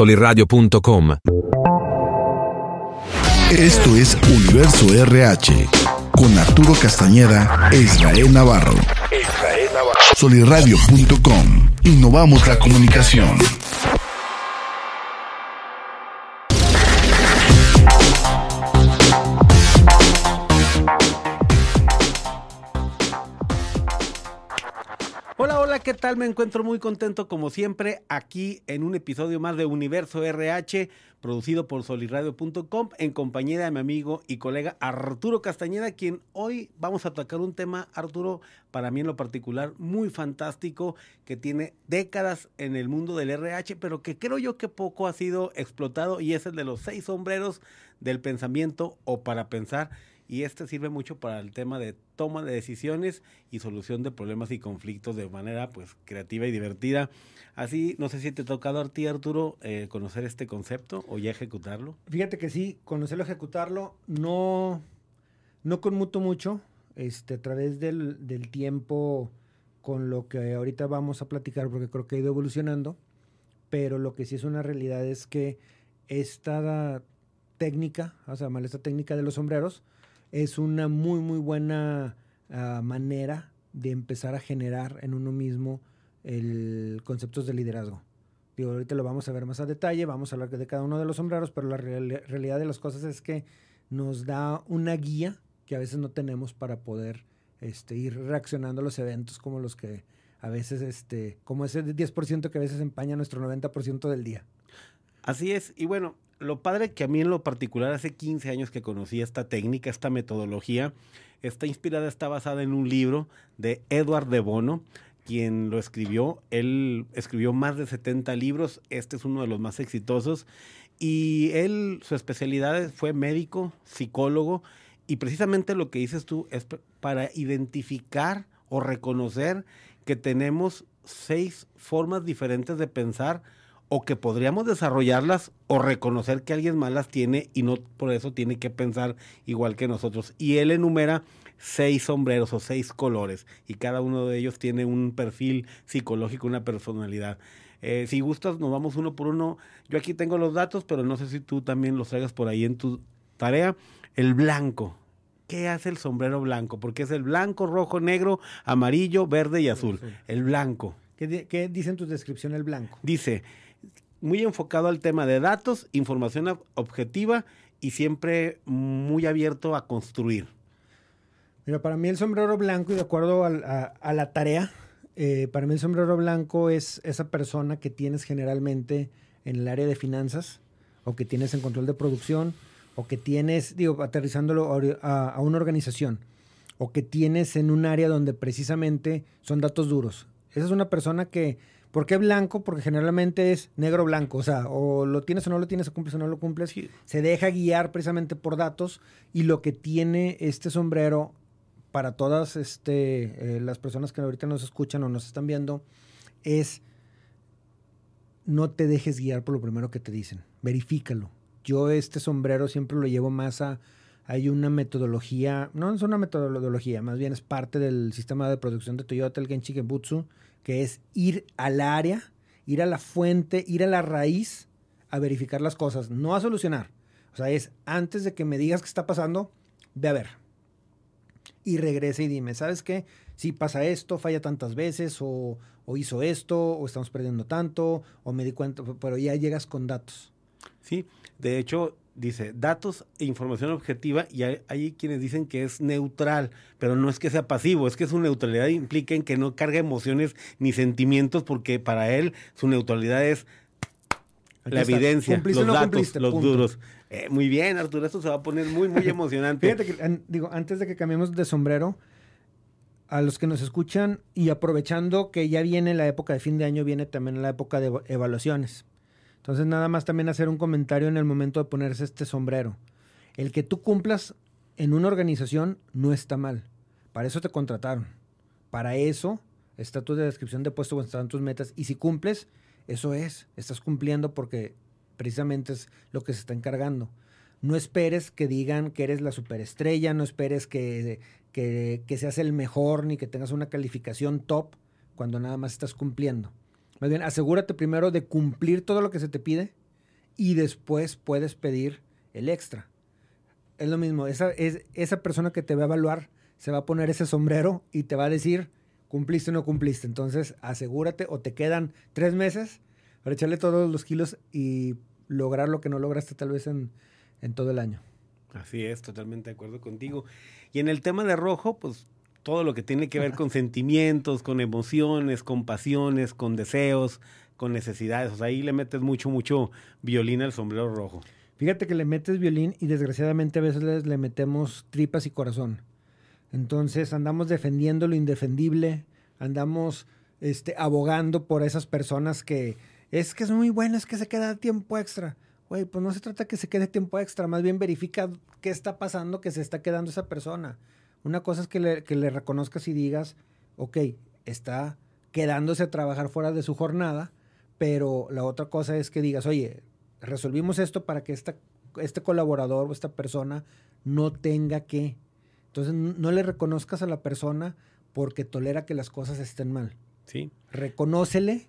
soliradio.com. Esto es Universo RH con Arturo Castañeda e Israel Navarro. Soliradio.com. Innovamos la comunicación. ¿Qué tal? Me encuentro muy contento como siempre aquí en un episodio más de Universo RH, producido por soliradio.com en compañía de mi amigo y colega Arturo Castañeda, quien hoy vamos a tocar un tema, Arturo, para mí en lo particular muy fantástico, que tiene décadas en el mundo del RH, pero que creo yo que poco ha sido explotado y es el de los seis sombreros del pensamiento o para pensar y este sirve mucho para el tema de toma de decisiones y solución de problemas y conflictos de manera pues creativa y divertida. Así, no sé si te ha tocado a ti, Arturo, eh, conocer este concepto o ya ejecutarlo. Fíjate que sí, conocerlo, ejecutarlo, no, no conmuto mucho, este, a través del, del tiempo con lo que ahorita vamos a platicar, porque creo que ha ido evolucionando, pero lo que sí es una realidad es que esta técnica, o sea, esta técnica de los sombreros, es una muy, muy buena uh, manera de empezar a generar en uno mismo el conceptos de liderazgo. Digo, ahorita lo vamos a ver más a detalle, vamos a hablar de cada uno de los sombreros, pero la real, realidad de las cosas es que nos da una guía que a veces no tenemos para poder este, ir reaccionando a los eventos como los que a veces, este, como ese 10% que a veces empaña nuestro 90% del día. Así es, y bueno, lo padre que a mí en lo particular hace 15 años que conocí esta técnica, esta metodología, está inspirada, está basada en un libro de Edward de Bono, quien lo escribió. Él escribió más de 70 libros, este es uno de los más exitosos. Y él, su especialidad fue médico, psicólogo, y precisamente lo que dices tú es para identificar o reconocer que tenemos seis formas diferentes de pensar o que podríamos desarrollarlas o reconocer que alguien más las tiene y no por eso tiene que pensar igual que nosotros. Y él enumera seis sombreros o seis colores y cada uno de ellos tiene un perfil psicológico, una personalidad. Eh, si gustas, nos vamos uno por uno. Yo aquí tengo los datos, pero no sé si tú también los traigas por ahí en tu tarea. El blanco. ¿Qué hace el sombrero blanco? Porque es el blanco, rojo, negro, amarillo, verde y azul. El blanco. ¿Qué, qué dice en tu descripción el blanco? Dice, muy enfocado al tema de datos, información objetiva y siempre muy abierto a construir. Mira, para mí el sombrero blanco, y de acuerdo a, la tarea, eh, para mí el sombrero blanco es esa persona que tienes generalmente en el área de finanzas, o que tienes en control de producción, o que tienes, digo, aterrizándolo a una organización, o que tienes en un área donde precisamente son datos duros. Esa es una persona que ¿Por qué blanco? Porque generalmente es negro blanco, o sea, o lo tienes o no lo tienes, o cumples o no lo cumples. Sí. Se deja guiar precisamente por datos y lo que tiene este sombrero para todas este, eh, las personas que ahorita nos escuchan o nos están viendo es no te dejes guiar por lo primero que te dicen, verifícalo. Yo este sombrero siempre lo llevo más a, hay una metodología, no es una metodología, más bien es parte del sistema de producción de Toyota, el Genchi Genbutsu, que es ir al área, ir a la fuente, ir a la raíz a verificar las cosas, no a solucionar. O sea, es antes de que me digas qué está pasando, ve a ver. Y regrese y dime, ¿sabes qué? Si pasa esto, falla tantas veces, o, o hizo esto, o estamos perdiendo tanto, o me di cuenta, pero ya llegas con datos. Sí, de hecho, dice datos e información objetiva y hay, hay, quienes dicen que es neutral, pero no es que sea pasivo, es que su neutralidad implica en que no carga emociones ni sentimientos porque para él su neutralidad es Aquí la evidencia, los no datos, los duros. Eh, muy bien, Arturo, esto se va a poner muy, muy emocionante. Fíjate que, an, digo, antes de que cambiemos de sombrero, a los que nos escuchan y aprovechando que ya viene la época de fin de año, viene también la época de evaluaciones. Entonces nada más también hacer un comentario en el momento de ponerse este sombrero. El que tú cumplas en una organización no está mal. Para eso te contrataron. Para eso está tu descripción de puesto, están tus metas. Y si cumples, eso es. Estás cumpliendo porque precisamente es lo que se está encargando. No esperes que digan que eres la superestrella, no esperes que, que, que seas el mejor ni que tengas una calificación top cuando nada más estás cumpliendo. Más bien, asegúrate primero de cumplir todo lo que se te pide y después puedes pedir el extra. Es lo mismo, esa, es, esa persona que te va a evaluar se va a poner ese sombrero y te va a decir, cumpliste o no cumpliste. Entonces, asegúrate o te quedan tres meses para echarle todos los kilos y lograr lo que no lograste tal vez en, en todo el año. Así es, totalmente de acuerdo contigo. Y en el tema de rojo, pues todo lo que tiene que ver con sentimientos, con emociones, con pasiones, con deseos, con necesidades. O sea, ahí le metes mucho, mucho violín al sombrero rojo. Fíjate que le metes violín y desgraciadamente a veces le metemos tripas y corazón. Entonces andamos defendiendo lo indefendible, andamos este, abogando por esas personas que es que es muy bueno, es que se queda tiempo extra. Güey, pues no se trata que se quede tiempo extra, más bien verifica qué está pasando que se está quedando esa persona. Una cosa es que le, que le reconozcas y digas, ok, está quedándose a trabajar fuera de su jornada, pero la otra cosa es que digas, oye, resolvimos esto para que esta, este colaborador o esta persona no tenga que. Entonces, no le reconozcas a la persona porque tolera que las cosas estén mal. Sí. Reconócele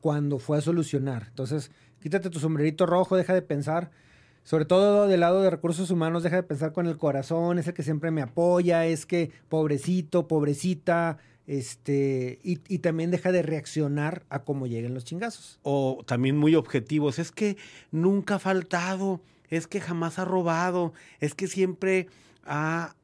cuando fue a solucionar. Entonces, quítate tu sombrerito rojo, deja de pensar, sobre todo del lado de recursos humanos, deja de pensar con el corazón, es el que siempre me apoya, es que pobrecito, pobrecita, este, y, también deja de reaccionar a cómo lleguen los chingazos. O también muy objetivos, es que nunca ha faltado, es que jamás ha robado, es que siempre ha,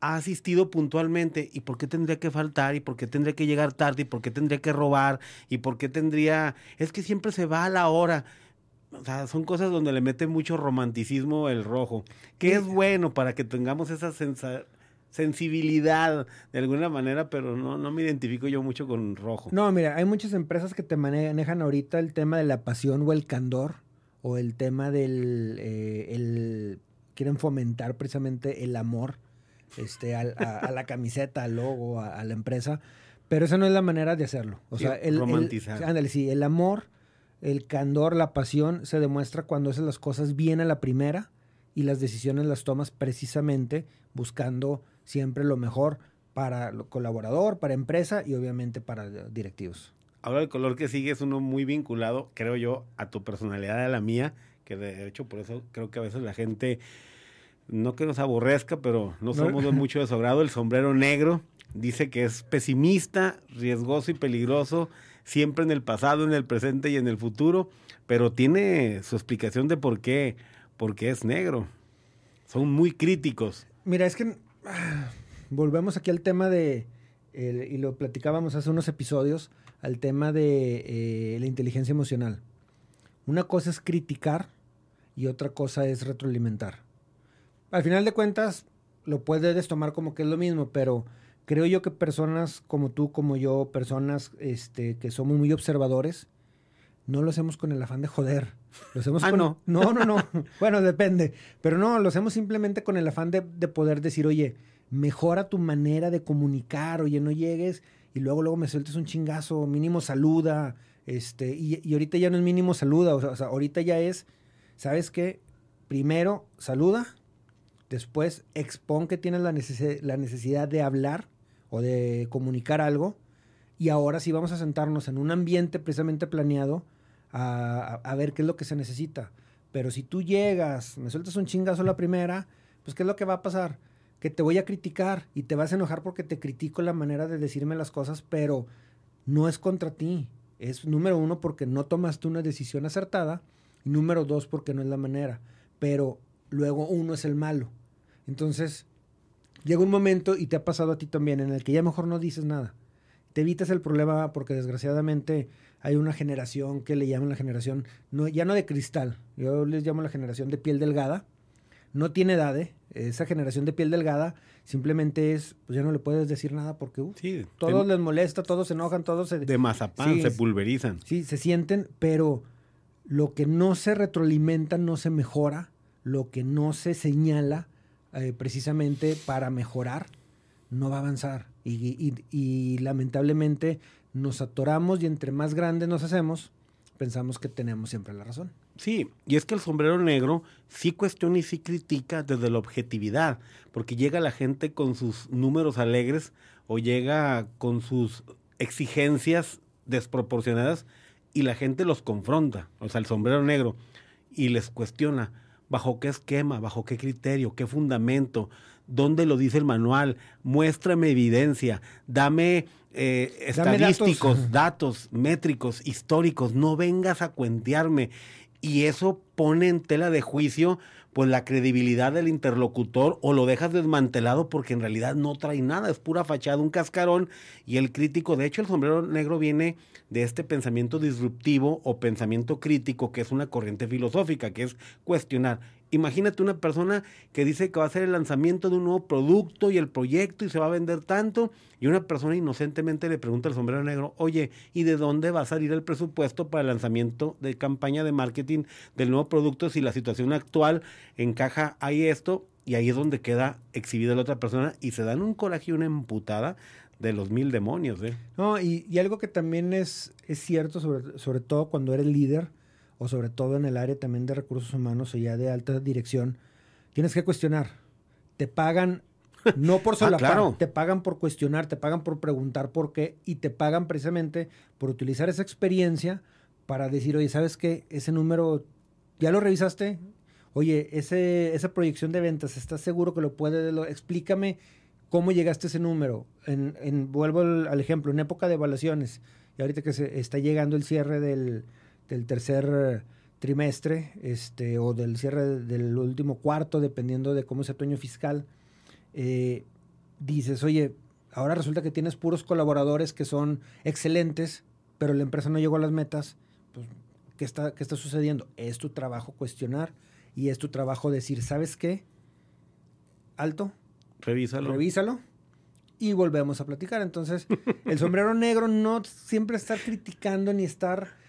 ha asistido puntualmente. ¿Y por qué tendría que faltar? ¿Y por qué tendría que llegar tarde? ¿Y por qué tendría que robar? ¿Y por qué tendría... Es que siempre se va a la hora. O sea, son cosas donde le mete mucho romanticismo el rojo, que es bueno para que tengamos esa sensación sensibilidad de alguna manera, pero no, no me identifico yo mucho con rojo. No, mira, hay muchas empresas que te manejan ahorita el tema de la pasión o el candor, o el tema del, eh, el, quieren fomentar precisamente el amor este, a, a, a la camiseta, al logo, a, a, la empresa, pero esa no es la manera de hacerlo. O sea, el, romantizar. el- ándale, sí, el amor, el candor, la pasión se demuestra cuando haces las cosas bien a la primera y las decisiones las tomas precisamente buscando siempre lo mejor para el colaborador, para empresa y obviamente para directivos. Ahora el color que sigue es uno muy vinculado, creo yo, a tu personalidad, a la mía, que de hecho por eso creo que a veces la gente, no que nos aborrezca, pero no No. somos de mucho de su agrado. El sombrero negro dice que es pesimista, riesgoso y peligroso, siempre en el pasado, en el presente y en el futuro, pero tiene su explicación de por qué, por qué es negro. Son muy críticos. Mira, es que ah, volvemos aquí al tema de, y lo platicábamos hace unos episodios, al tema de eh, la inteligencia emocional. Una cosa es criticar y otra cosa es retroalimentar. Al final de cuentas, lo puedes tomar como que es lo mismo, pero creo yo que personas como tú, como yo, personas este, que somos muy observadores, no lo hacemos con el afán de joder. Lo hacemos Ah, con- no. No, no, no. bueno, depende. Pero no, lo hacemos simplemente con el afán de, de poder decir, oye, mejora tu manera de comunicar, oye, no llegues y luego, luego me sueltes un chingazo, mínimo saluda, este, y, y ahorita ya no es mínimo saluda, o sea, o sea, ahorita ya es, ¿sabes qué? Primero saluda, después expon que tienes la, necesi- la necesidad de hablar o de comunicar algo, y ahora sí vamos a sentarnos en un ambiente precisamente planeado a, a- ver qué es lo que se necesita. Pero si tú llegas, me sueltas un chingazo la primera, pues ¿qué es lo que va a pasar? Que te voy a criticar y te vas a enojar porque te critico la manera de decirme las cosas, pero no es contra ti. Es número uno porque no tomaste una decisión acertada y número dos porque no es la manera. Pero luego uno es el malo. Entonces, llega un momento, y te ha pasado a ti también, en el que ya mejor no dices nada. Te evitas el problema porque desgraciadamente hay una generación que le llaman la generación, no, ya no de cristal, yo les llamo la generación de piel delgada. No tiene edad, ¿eh? Esa generación de piel delgada simplemente es, pues ya no le puedes decir nada porque uh, Sí, todos les molesta, todos se enojan, todos se... de mazapán Sí, se pulverizan. Sí, se sienten, pero lo que no se retroalimenta no se mejora, lo que no se señala eh, precisamente para mejorar no va a avanzar. Y, y- y lamentablemente nos atoramos y entre más grandes nos hacemos, pensamos que tenemos siempre la razón. Sí, y es que el sombrero negro sí cuestiona y sí critica desde la objetividad, porque llega la gente con sus números alegres o llega con sus exigencias desproporcionadas y la gente los confronta, o sea, el sombrero negro. y les cuestiona bajo qué esquema, bajo qué criterio, qué fundamento, dónde lo dice el manual, muéstrame evidencia, dame eh, estadísticos, datos. métricos, históricos, no vengas a cuentearme. Y eso pone en tela de juicio pues la credibilidad del interlocutor o lo dejas desmantelado porque en realidad no trae nada, es pura fachada, un cascarón y el crítico, de hecho el sombrero negro viene de este pensamiento disruptivo o pensamiento crítico que es una corriente filosófica, que es cuestionar. Imagínate una persona que dice que va a hacer el lanzamiento de un nuevo producto y el proyecto y se va a vender tanto, y una persona inocentemente le pregunta al sombrero negro, oye, ¿y de dónde va a salir el presupuesto para el lanzamiento de campaña de marketing del nuevo producto si la situación actual encaja ahí esto? Y ahí es donde queda exhibida la otra persona y se dan un coraje y una emputada de los mil demonios. ¿eh? No, y, y algo que también es, es cierto, sobre, sobre todo cuando eres líder, o sobre todo en el área también de recursos humanos o ya de alta dirección, tienes que cuestionar. Te pagan no por ah, solapar, te pagan por cuestionar, te pagan por preguntar por qué y te pagan precisamente por utilizar esa experiencia para decir, oye, ¿sabes qué? Ese número, ¿ya lo revisaste? Oye, ese, esa proyección de ventas, ¿estás seguro que lo puede? explícame cómo llegaste a ese número. En, en vuelvo al, ejemplo, en época de evaluaciones, y ahorita que se está llegando el cierre del, del tercer trimestre este, o del cierre del último cuarto, dependiendo de cómo sea tu año fiscal, eh, dices, oye, ahora resulta que tienes puros colaboradores que son excelentes, pero la empresa no llegó a las metas, pues, ¿qué está, qué está sucediendo? Es tu trabajo cuestionar y es tu trabajo decir, ¿sabes qué? Alto. Revísalo. Revísalo. Y volvemos a platicar. Entonces, el sombrero negro no siempre estar criticando ni estar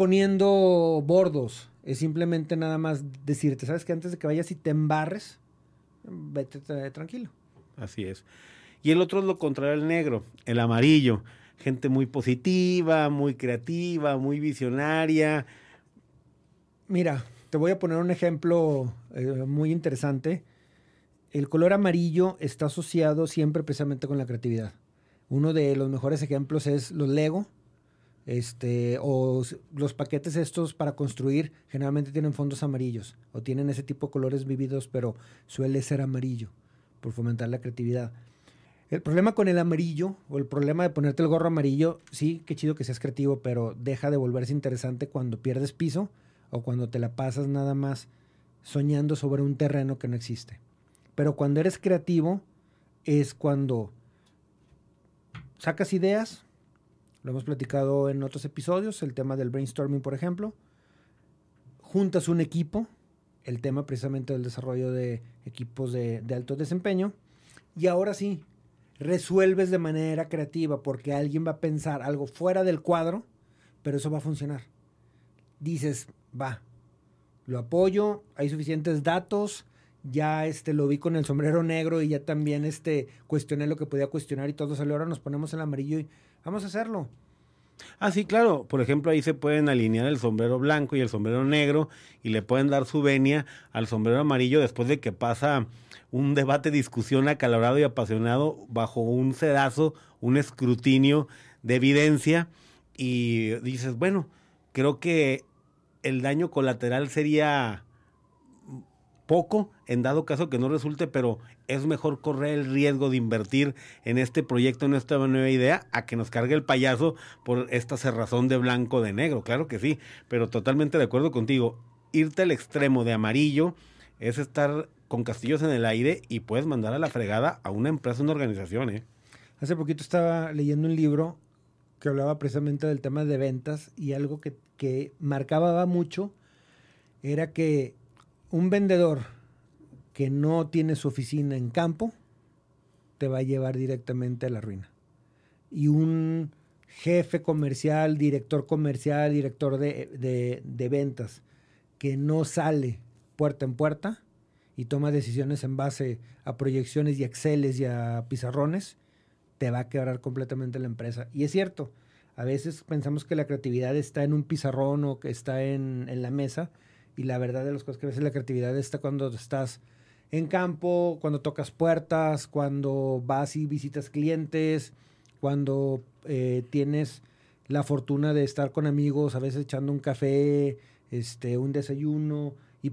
poniendo bordos. Es simplemente nada más decirte, ¿sabes que Antes de que vayas y te embarres, vete tranquilo. Así es. Y el otro es lo contrario al negro, el amarillo. Gente muy positiva, muy creativa, muy visionaria. Mira, te voy a poner un ejemplo eh, muy interesante. El color amarillo está asociado siempre precisamente con la creatividad. Uno de los mejores ejemplos es los Lego este, o los paquetes estos para construir generalmente tienen fondos amarillos o tienen ese tipo de colores vividos, pero suele ser amarillo por fomentar la creatividad. El problema con el amarillo o el problema de ponerte el gorro amarillo, sí, qué chido que seas creativo, pero deja de volverse interesante cuando pierdes piso o cuando te la pasas nada más soñando sobre un terreno que no existe. Pero cuando eres creativo es cuando sacas ideas, lo hemos platicado en otros episodios, el tema del brainstorming, por ejemplo. Juntas un equipo, el tema precisamente del desarrollo de equipos de, alto desempeño. Y ahora sí, resuelves de manera creativa porque alguien va a pensar algo fuera del cuadro, pero eso va a funcionar. Dices, va, lo apoyo, hay suficientes datos, ya este lo vi con el sombrero negro y ya también este cuestioné lo que podía cuestionar y todo salió. Ahora nos ponemos el amarillo y Vamos a hacerlo. Ah, sí, claro. Por ejemplo, ahí se pueden alinear el sombrero blanco y el sombrero negro y le pueden dar su venia al sombrero amarillo después de que pasa un debate, discusión acalorado y apasionado bajo un sedazo, un escrutinio de evidencia y dices, bueno, creo que el daño colateral sería poco en dado caso que no resulte, pero es mejor correr el riesgo de invertir en este proyecto, en esta nueva idea, a que nos cargue el payaso por esta cerrazón de blanco de negro. Claro que sí, pero totalmente de acuerdo contigo. Irte al extremo de amarillo es estar con castillos en el aire y puedes mandar a la fregada a una empresa, una organización. ¿eh? Hace poquito estaba leyendo un libro que hablaba precisamente del tema de ventas y algo que, que marcaba mucho era que un vendedor que no tiene su oficina en campo te va a llevar directamente a la ruina. Y un jefe comercial, director comercial, director de, ventas que no sale puerta en puerta y toma decisiones en base a proyecciones y exceles y a pizarrones, te va a quebrar completamente la empresa. Y es cierto, a veces pensamos que la creatividad está en un pizarrón o que está en, en la mesa, y la verdad de las cosas que a veces la creatividad está cuando estás en campo, cuando tocas puertas, cuando vas y visitas clientes, cuando eh, tienes la fortuna de estar con amigos, a veces echando un café, este, un desayuno y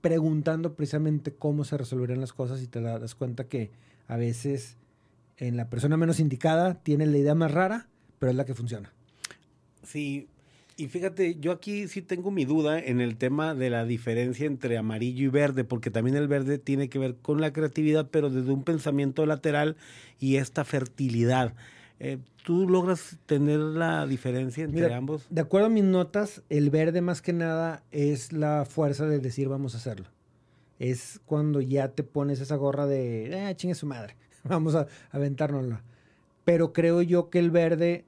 preguntando precisamente cómo se resolverían las cosas y te das cuenta que a veces en la persona menos indicada tiene la idea más rara, pero es la que funciona. Sí, y fíjate, yo aquí sí tengo mi duda en el tema de la diferencia entre amarillo y verde, porque también el verde tiene que ver con la creatividad, pero desde un pensamiento lateral y esta fertilidad. Eh, ¿Tú logras tener la diferencia entre ambos? De acuerdo a mis notas, el verde más que nada es la fuerza de decir vamos a hacerlo. Es cuando ya te pones esa gorra de, eh, chingue su madre, vamos a aventárnosla. Pero creo yo que el verde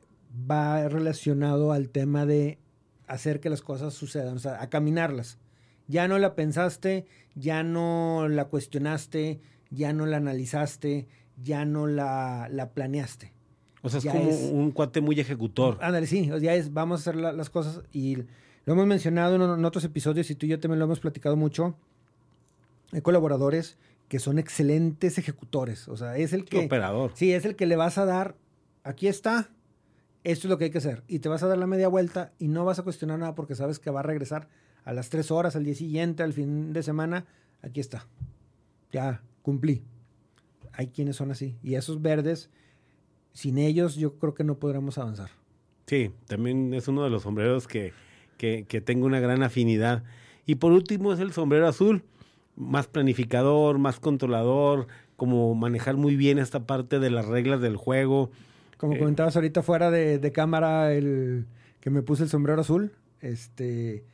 va relacionado al tema de hacer que las cosas sucedan, o sea, a caminarlas. Ya no la pensaste, ya no la cuestionaste, ya no la analizaste, ya no la, la planeaste. O sea, es como un cuate muy ejecutor. Ándale, sí, ya es, vamos a hacer las cosas y lo hemos mencionado en, otros episodios y tú y yo también lo hemos platicado mucho. Hay colaboradores que son excelentes ejecutores, o sea, es el que... Operador. Sí, es el que le vas a dar, aquí está, esto es lo que hay que hacer. Y te vas a dar la media vuelta y no vas a cuestionar nada porque sabes que va a regresar a las tres horas, al día siguiente, al fin de semana. Aquí está. Ya cumplí. Hay quienes son así. Y esos verdes, sin ellos yo creo que no podremos avanzar. Sí, también es uno de los sombreros que, que, que tengo una gran afinidad. Y por último es el sombrero azul, más planificador, más controlador, como manejar muy bien esta parte de las reglas del juego, como comentabas ahorita fuera de, cámara, el que me puse el sombrero azul, este,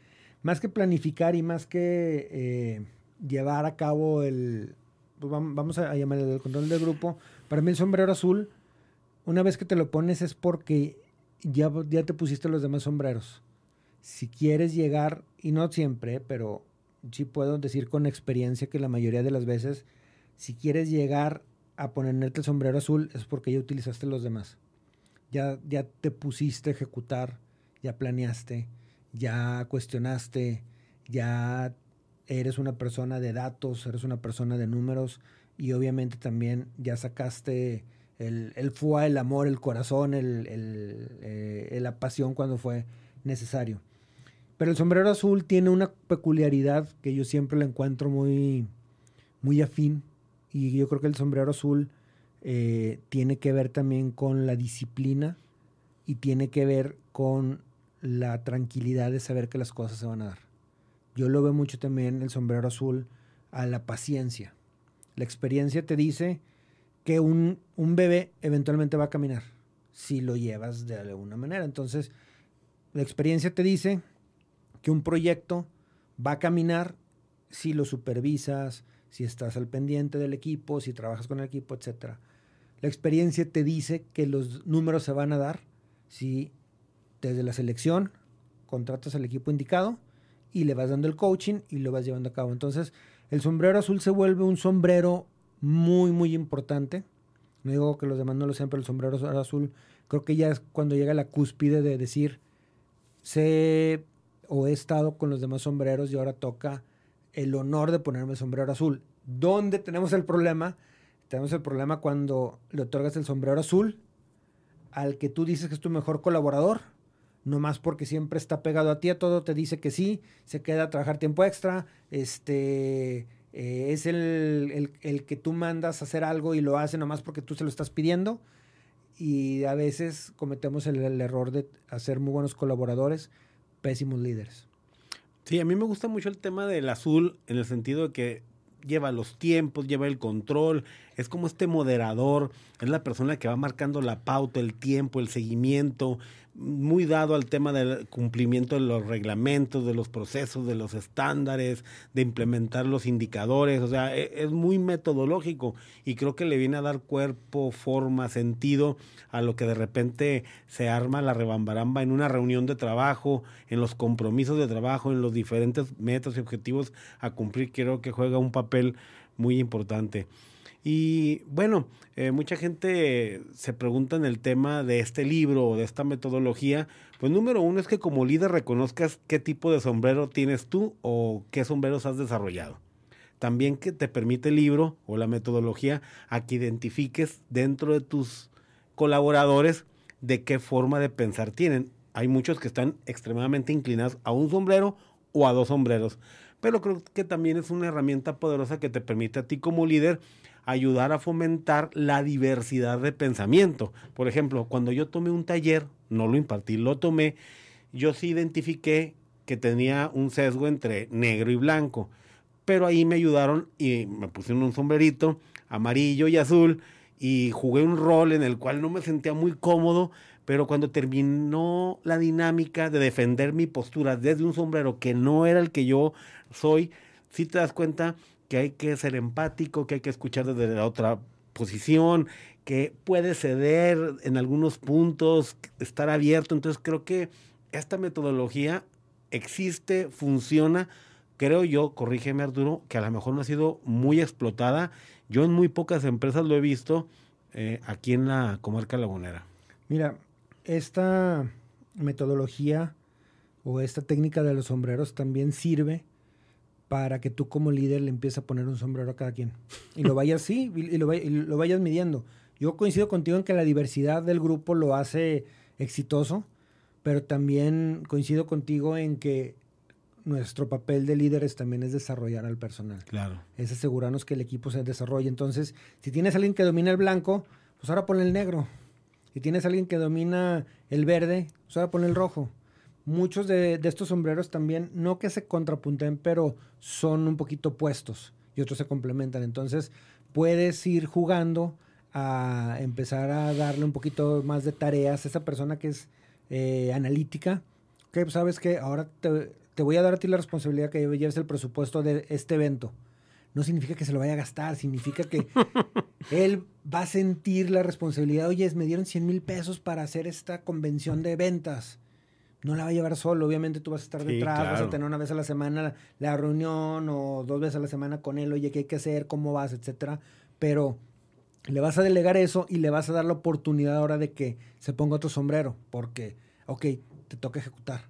más que planificar y más que eh, llevar a cabo el, pues vamos a llamar el control del grupo, para mí el sombrero azul, una vez que te lo pones es porque ya, ya te pusiste los demás sombreros. Si quieres llegar, y no siempre, pero sí puedo decir con experiencia que la mayoría de las veces, si quieres llegar a ponerte el sombrero azul es porque ya utilizaste los demás. Ya, ya te pusiste a ejecutar, ya planeaste, ya cuestionaste, ya eres una persona de datos, eres una persona de números y obviamente también ya sacaste el, el fue, el amor, el corazón, el, el, eh, la pasión cuando fue necesario. Pero el sombrero azul tiene una peculiaridad que yo siempre le encuentro muy, muy afín y yo creo que el sombrero azul eh, tiene que ver también con la disciplina y tiene que ver con la tranquilidad de saber que las cosas se van a dar. Yo lo veo mucho también el sombrero azul a la paciencia. La experiencia te dice que un, un bebé eventualmente va a caminar si lo llevas de alguna manera. Entonces, la experiencia te dice que un proyecto va a caminar si lo supervisas, si estás al pendiente del equipo, si trabajas con el equipo, etc. La experiencia te dice que los números se van a dar si desde la selección contratas al equipo indicado y le vas dando el coaching y lo vas llevando a cabo. Entonces, el sombrero azul se vuelve un sombrero muy, muy importante. No digo que los demás no lo sean, pero el sombrero azul creo que ya es cuando llega la cúspide de decir, sé o he estado con los demás sombreros y ahora toca el honor de ponerme el sombrero azul. ¿Dónde tenemos el problema? Tenemos el problema cuando le otorgas el sombrero azul al que tú dices que es tu mejor colaborador, no más porque siempre está pegado a ti, a todo te dice que sí, se queda a trabajar tiempo extra, este, eh, es el, que tú mandas a hacer algo y lo hace nomás porque tú se lo estás pidiendo. Y a veces cometemos el error de hacer muy buenos colaboradores, pésimos líderes. Sí, a mí me gusta mucho el tema del azul en el sentido de que lleva los tiempos, lleva el control, es como este moderador, es la persona que va marcando la pauta, el tiempo, el seguimiento, muy dado al tema del cumplimiento de los reglamentos, de los procesos, de los estándares, de implementar los indicadores, o sea, e, es muy metodológico y creo que le viene a dar cuerpo, forma, sentido a lo que de repente se arma la rebambaramba en una reunión de trabajo, en los compromisos de trabajo, en los diferentes metas y objetivos a cumplir, creo que juega un papel muy importante. Y bueno, eh, mucha gente se pregunta en el tema de este libro o de esta metodología. Pues número uno es que como líder reconozcas qué tipo de sombrero tienes tú o qué sombreros has desarrollado. También que te permite el libro o la metodología a que identifiques dentro de tus colaboradores de qué forma de pensar tienen. Hay muchos que están extremadamente inclinados a un sombrero o a dos sombreros. Pero creo que también es una herramienta poderosa que te permite a ti como líder ayudar a fomentar la diversidad de pensamiento. Por ejemplo, cuando yo tomé un taller, no lo impartí, lo tomé, yo sí identifiqué que tenía un sesgo entre negro y blanco, pero ahí me ayudaron y me pusieron un sombrerito amarillo y azul y jugué un rol en el cual no me sentía muy cómodo, pero cuando terminó la dinámica de defender mi postura desde un sombrero que no era el que yo soy, sí te das cuenta que hay que ser empático, que hay que escuchar desde la otra posición, que puede ceder en algunos puntos, estar abierto. Entonces creo que esta metodología existe, funciona. Creo yo, corrígeme Arturo, que a lo mejor no ha sido muy explotada. Yo en muy pocas empresas lo he visto eh, aquí en la comarca lagunera. Mira, esta metodología o esta técnica de los sombreros también sirve para que tú como líder le empieces a poner un sombrero a cada quien. Y lo vayas así, y lo, lo vayas midiendo. Yo coincido contigo en que la diversidad del grupo lo hace exitoso, pero también coincido contigo en que nuestro papel de líderes también es desarrollar al personal. Claro. Es asegurarnos que el equipo se desarrolle. Entonces, si tienes a alguien que domina el blanco, pues ahora pon el negro. Si tienes a alguien que domina el verde, pues ahora pon el rojo muchos de, estos sombreros también, no que se contrapunten, pero son un poquito puestos y otros se complementan. Entonces, puedes ir jugando a empezar a darle un poquito más de tareas a esa persona que es eh, analítica. Que pues, sabes que ahora te, te, voy a dar a ti la responsabilidad que lleves el presupuesto de este evento. No significa que se lo vaya a gastar, significa que él va a sentir la responsabilidad. Oye, me dieron 100 mil pesos para hacer esta convención de ventas no la va a llevar solo. Obviamente tú vas a estar detrás, vas a tener una vez a la semana la reunión o dos veces a la semana con él, oye, ¿qué hay que hacer? ¿Cómo vas? Etcétera. Pero le vas a delegar eso y le vas a dar la oportunidad ahora de que se ponga otro sombrero, porque, ok, te toca ejecutar.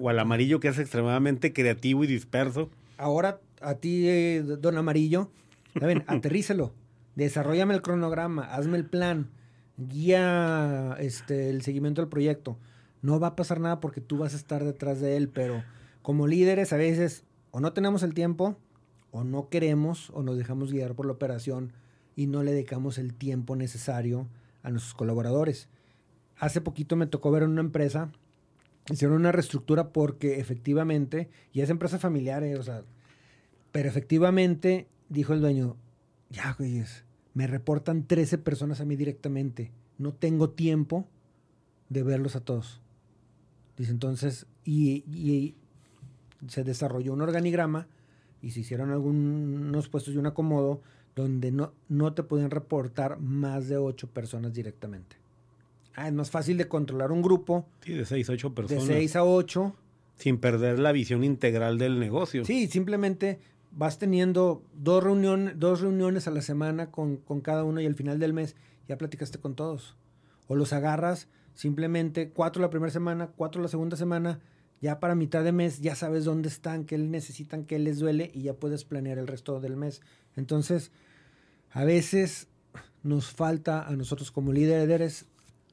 O al amarillo que es extremadamente creativo y disperso. Ahora, a ti, eh, don Amarillo, ven, aterrícelo, desarrollame el cronograma, hazme el plan, guía este, el seguimiento del proyecto no va a pasar nada porque tú vas a estar detrás de él, pero como líderes a veces o no tenemos el tiempo, o no queremos, o nos dejamos guiar por la operación y no le dedicamos el tiempo necesario a nuestros colaboradores. Hace poquito me tocó ver en una empresa, hicieron una reestructura porque efectivamente, y es empresa familiar, eh, o sea, pero efectivamente dijo el dueño, ya, güeyes, me reportan 13 personas a mí directamente, no tengo tiempo de verlos a todos. Dice entonces, y, se desarrolló un organigrama y se hicieron algunos puestos de un acomodo donde no, no te podían reportar más de ocho personas directamente. Ah, es más fácil de controlar un grupo. Sí, de seis a ocho personas. De seis a ocho. Sin perder la visión integral del negocio. Sí, simplemente vas teniendo dos, reuniones dos reuniones a la semana con, con cada uno y al final del mes ya platicaste con todos. O los agarras Simplemente cuatro la primera semana, cuatro la segunda semana, ya para mitad de mes ya sabes dónde están, qué necesitan, qué les duele y ya puedes planear el resto del mes. Entonces, a veces nos falta a nosotros como líderes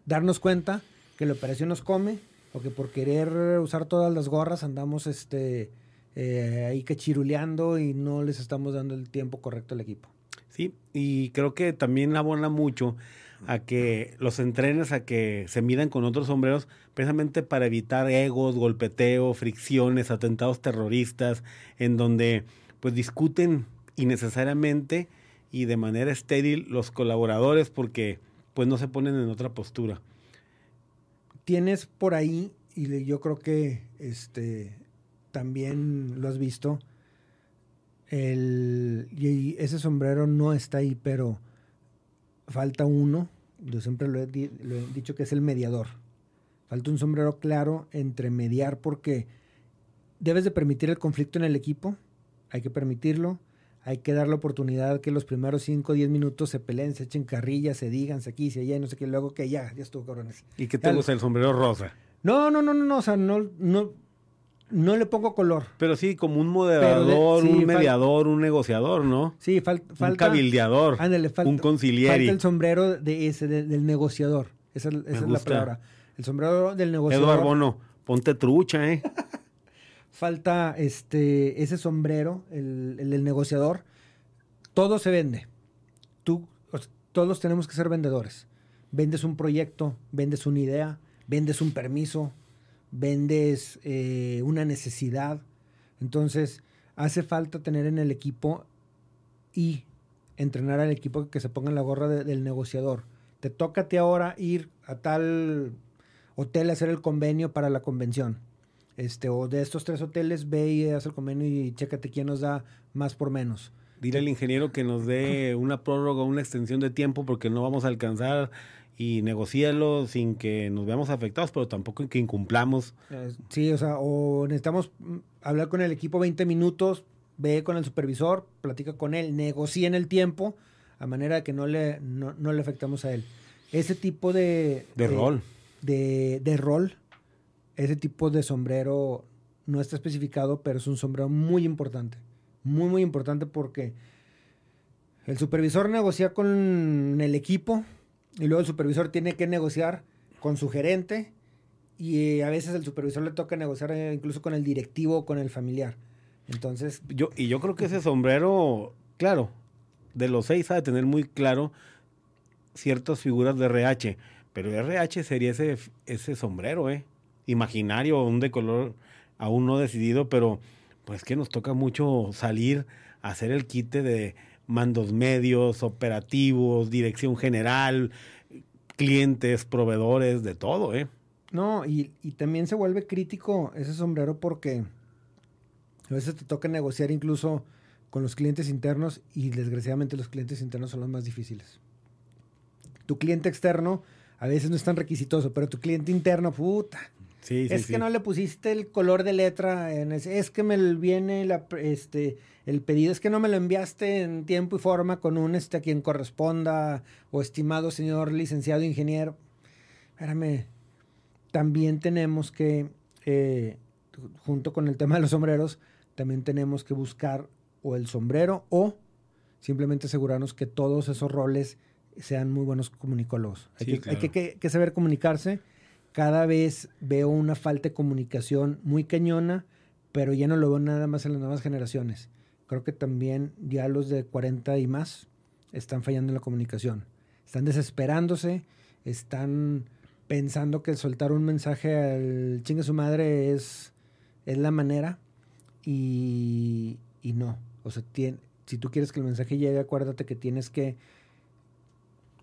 darnos cuenta que la operación nos come o que por querer usar todas las gorras andamos este, eh, ahí que chiruleando y no les estamos dando el tiempo correcto al equipo. Sí, y creo que también abona mucho a que los entrenes a que se midan con otros sombreros, precisamente para evitar egos, golpeteo, fricciones, atentados terroristas, en donde pues discuten innecesariamente y de manera estéril los colaboradores porque pues no se ponen en otra postura. Tienes por ahí, y yo creo que este también lo has visto, el, y ese sombrero no está ahí, pero falta uno, yo siempre lo he, dicho que es el mediador. Falta un sombrero claro entre mediar porque debes de permitir el conflicto en el equipo, hay que permitirlo, hay que dar la oportunidad que los primeros 5 o 10 minutos se peleen, se echen carrillas, se digan, se aquí, se allá, no sé qué, luego que ya, ya estuvo, cabrones. ¿Y qué te gusta el sombrero rosa? No, no, no, no, no, o sea, no, no, no le pongo color. Pero sí, como un moderador, un mediador, un negociador, ¿no? Sí, falta... Un cabildeador, un conciliere. Falta el sombrero de ese, del negociador. Esa, es la palabra. El sombrero del negociador. Eduardo Bono, ponte trucha, ¿eh? falta este, ese sombrero, el, el, negociador. Todo se vende. Tú, todos tenemos que ser vendedores. Vendes un proyecto, vendes una idea, vendes un permiso, vendes eh, una necesidad. Entonces, hace falta tener en el equipo y entrenar al equipo que se ponga en la gorra del negociador. Te toca ahora ir a tal hotel a hacer el convenio para la convención. Este, o de estos tres hoteles, ve y haz el convenio y chécate quién nos da más por menos. Dile al ingeniero que nos dé una prórroga, una extensión de tiempo porque no vamos a alcanzar y negociarlo sin que nos veamos afectados, pero tampoco que incumplamos. Sí, o sea, o necesitamos mm, hablar con el equipo 20 minutos, ve con el supervisor, platica con él, en el tiempo, a manera de que no le, no, le afectamos a él. Ese tipo de... De, rol. De, de rol, ese tipo de sombrero no está especificado, pero es un sombrero muy importante. Muy, muy importante porque el supervisor negocia con el equipo y luego el supervisor tiene que negociar con su gerente y a veces el supervisor le toca negociar eh, incluso con el directivo o con el familiar. Entonces... Yo, y yo creo que ese sombrero, claro, de los seis ha de tener muy claro ciertas figuras de RH, pero RH sería ese, ese sombrero, ¿eh? Imaginario, un de color aún no decidido, pero pues que nos toca mucho salir a hacer el quite de mandos medios, operativos, dirección general, clientes, proveedores, de todo, ¿eh? No, y, y también se vuelve crítico ese sombrero porque a veces te toca negociar incluso con los clientes internos y desgraciadamente los clientes internos son los más difíciles. Tu cliente externo a veces no es tan requisitoso, pero tu cliente interno, puta. Sí, es que no le pusiste el color de letra, en es que me viene la, este, el pedido, es que no me lo enviaste en tiempo y forma con un este, a quien corresponda o estimado señor licenciado ingeniero. Espérame, también tenemos que, eh, junto con el tema de los sombreros, también tenemos que buscar o el sombrero o simplemente asegurarnos que todos esos roles sean muy buenos comunicólogos. Hay, que, saber comunicarse. Cada vez veo una falta de comunicación muy cañona, pero ya no lo veo nada más en las nuevas generaciones. Creo que también ya los de 40 y más están fallando en la comunicación. Están desesperándose, están pensando que soltar un mensaje al chingue su madre es, es la manera y, no. O sea, si tú quieres que el mensaje llegue, acuérdate que tienes que...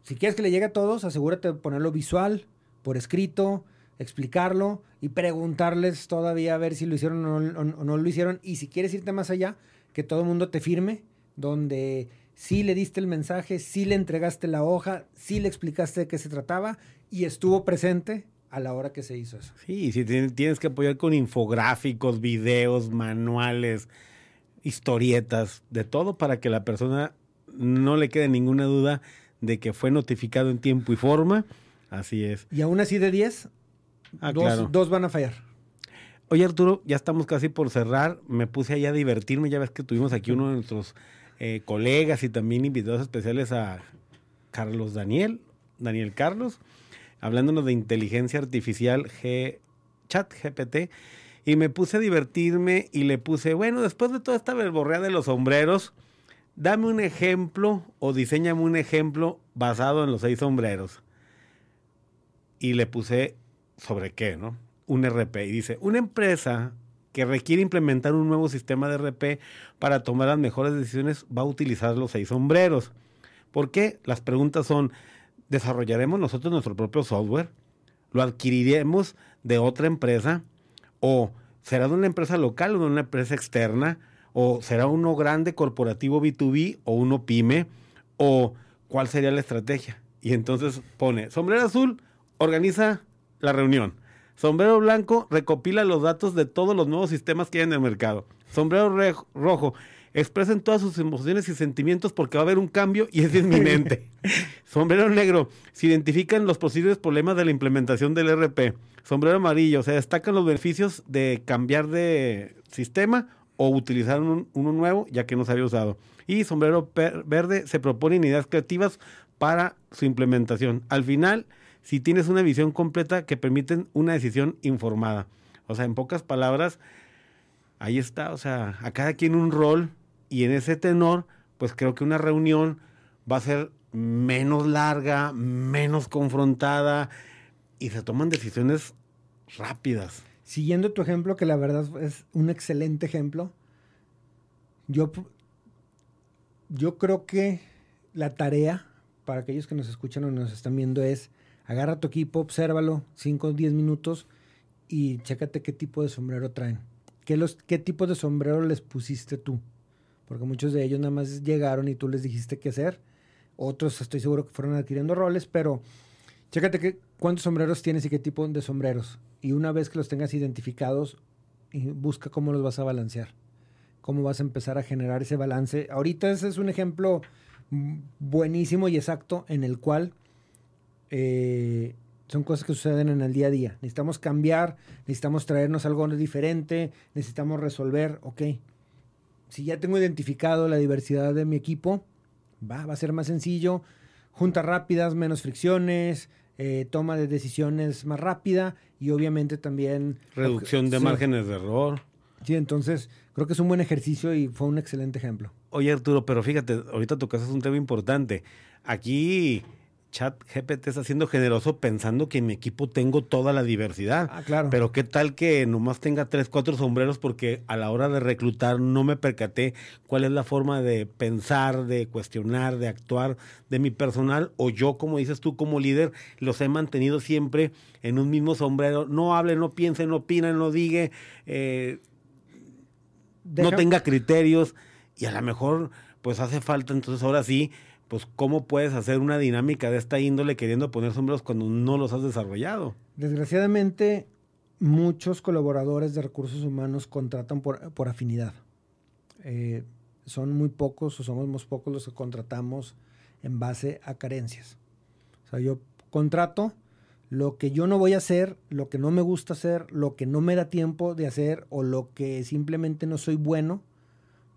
Si quieres que le llegue a todos, asegúrate de ponerlo visual, por escrito, explicarlo y preguntarles todavía a ver si lo hicieron o no, lo hicieron. Y si quieres irte más allá, que todo el mundo te firme, donde sí le diste el mensaje, sí le entregaste la hoja, sí le explicaste de qué se trataba y estuvo presente a la hora que se hizo eso. Sí, si tienes que apoyar con infográficos, videos, manuales, historietas, de todo para que la persona no le quede ninguna duda de que fue notificado en tiempo y forma. Así es. Y aún así de 10, ah, dos, van a fallar. Oye Arturo, ya estamos casi por cerrar. Me puse ahí a divertirme. Ya ves que tuvimos aquí uno de nuestros eh, colegas y también invitados especiales a Carlos Daniel, Daniel Carlos hablándonos de inteligencia artificial G, chat GPT, y me puse a divertirme y le puse, bueno, después de toda esta verborrea de los sombreros, dame un ejemplo o diseñame un ejemplo basado en los seis sombreros. Y le puse sobre qué, ¿no? Un RP. Y dice, una empresa que requiere implementar un nuevo sistema de RP para tomar las mejores decisiones va a utilizar los seis sombreros. ¿Por qué? Las preguntas son, desarrollaremos nosotros nuestro propio software, lo adquiriremos de otra empresa o será de una empresa local o de una empresa externa o será uno grande corporativo B2B o uno pyme o cuál sería la estrategia. Y entonces pone, sombrero azul, organiza la reunión. Sombrero blanco recopila los datos de todos los nuevos sistemas que hay en el mercado. Sombrero rojo expresen todas sus emociones y sentimientos porque va a haber un cambio y es inminente. Sombrero negro, se identifican los posibles problemas de la implementación del RP. Sombrero amarillo, se destacan los beneficios de cambiar de sistema o utilizar uno nuevo ya que no se había usado. Y sombrero verde, se proponen ideas creativas para su implementación. Al final, si tienes una visión completa que permiten una decisión informada. O sea, en pocas palabras, ahí está, o sea, a cada quien un rol y en ese tenor, pues creo que una reunión va a ser menos larga, menos confrontada y se toman decisiones rápidas. Siguiendo tu ejemplo, que la verdad es un excelente ejemplo, yo, yo creo que la tarea para aquellos que nos escuchan o nos están viendo es agarra tu equipo, obsérvalo 5 o 10 minutos y chécate qué tipo de sombrero traen. ¿Qué, los, ¿Qué tipo de sombrero les pusiste tú? Porque muchos de ellos nada más llegaron y tú les dijiste qué hacer. Otros estoy seguro que fueron adquiriendo roles, pero chécate que, cuántos sombreros tienes y qué tipo de sombreros. Y una vez que los tengas identificados, busca cómo los vas a balancear. Cómo vas a empezar a generar ese balance. Ahorita ese es un ejemplo buenísimo y exacto en el cual eh, son cosas que suceden en el día a día. Necesitamos cambiar, necesitamos traernos algo diferente, necesitamos resolver, ok. Si ya tengo identificado la diversidad de mi equipo, va, va a ser más sencillo. Juntas rápidas, menos fricciones, eh, toma de decisiones más rápida y obviamente también... Reducción de márgenes de error. Sí, entonces creo que es un buen ejercicio y fue un excelente ejemplo. Oye Arturo, pero fíjate, ahorita es un tema importante. Aquí Chat GPT está siendo generoso pensando que en mi equipo tengo toda la diversidad. Ah, claro. Pero qué tal que nomás tenga tres, cuatro sombreros porque a la hora de reclutar no me percaté cuál es la forma de pensar, de cuestionar, de actuar de mi personal o yo, como dices tú, como líder, los he mantenido siempre en un mismo sombrero. No hable, no piense, no opine, no diga, eh, no tenga criterios y a lo mejor pues hace falta entonces ahora sí pues cómo puedes hacer una dinámica de esta índole queriendo poner sombreros cuando no los has desarrollado. Desgraciadamente, muchos colaboradores de recursos humanos contratan por, afinidad. Eh, son muy pocos o somos muy pocos los que contratamos en base a carencias. O sea, yo contrato lo que yo no voy a hacer, lo que no me gusta hacer, lo que no me da tiempo de hacer o lo que simplemente no soy bueno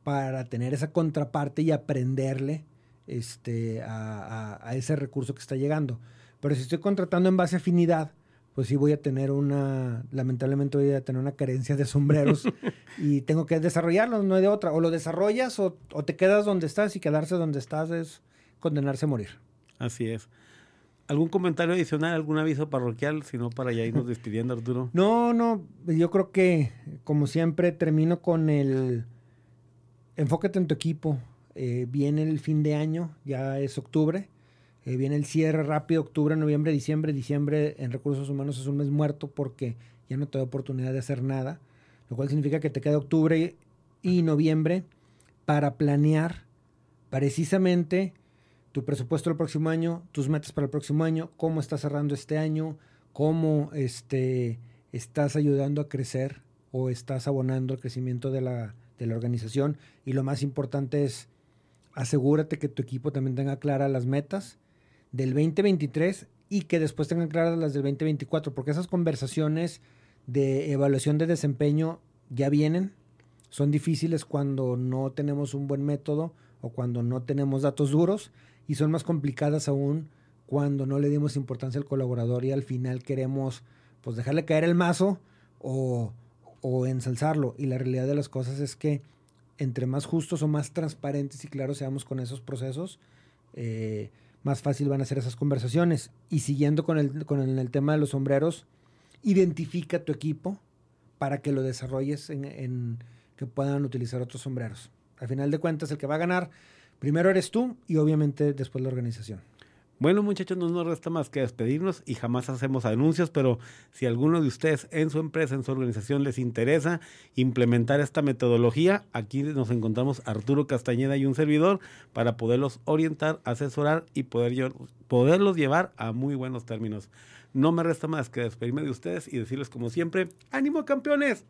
para tener esa contraparte y aprenderle este, a, ese recurso que está llegando. Pero si estoy contratando en base a afinidad, pues sí voy a tener una, lamentablemente voy a tener una carencia de sombreros y tengo que desarrollarlo, no hay de otra. O lo desarrollas o, te quedas donde estás y quedarse donde estás es condenarse a morir. Así es. ¿Algún comentario adicional, algún aviso parroquial, si no para ya irnos despidiendo, Arturo? No, no, yo creo que como siempre termino con el enfócate en tu equipo, eh, viene el fin de año, ya es octubre. Eh, viene el cierre rápido, octubre, noviembre, diciembre. Diciembre en recursos humanos es un mes muerto porque ya no te da oportunidad de hacer nada. Lo cual significa que te queda octubre y noviembre para planear precisamente tu presupuesto del próximo año, tus metas para el próximo año, cómo estás cerrando este año, cómo este, estás ayudando a crecer o estás abonando el crecimiento de la, de la organización. Y lo más importante es asegúrate que tu equipo también tenga claras las metas del 2023 y que después tengan claras las del 2024, porque esas conversaciones de evaluación de desempeño ya vienen, son difíciles cuando no tenemos un buen método o cuando no tenemos datos duros y son más complicadas aún cuando no le dimos importancia al colaborador y al final queremos pues dejarle caer el mazo o, o ensalzarlo. Y la realidad de las cosas es que entre más justos o más transparentes y claros seamos con esos procesos, eh, más fácil van a ser esas conversaciones. Y siguiendo con el, con el, tema de los sombreros, identifica tu equipo para que lo desarrolles en, en, que puedan utilizar otros sombreros. Al final de cuentas, el que va a ganar primero eres tú y obviamente después la organización. Bueno, muchachos, no nos resta más que despedirnos y jamás hacemos anuncios, pero si alguno de ustedes en su empresa, en su organización les interesa implementar esta metodología, aquí nos encontramos Arturo Castañeda y un servidor para poderlos orientar, asesorar y poder, poderlos llevar a muy buenos términos. No me resta más que despedirme de ustedes y decirles como siempre, ánimo campeones.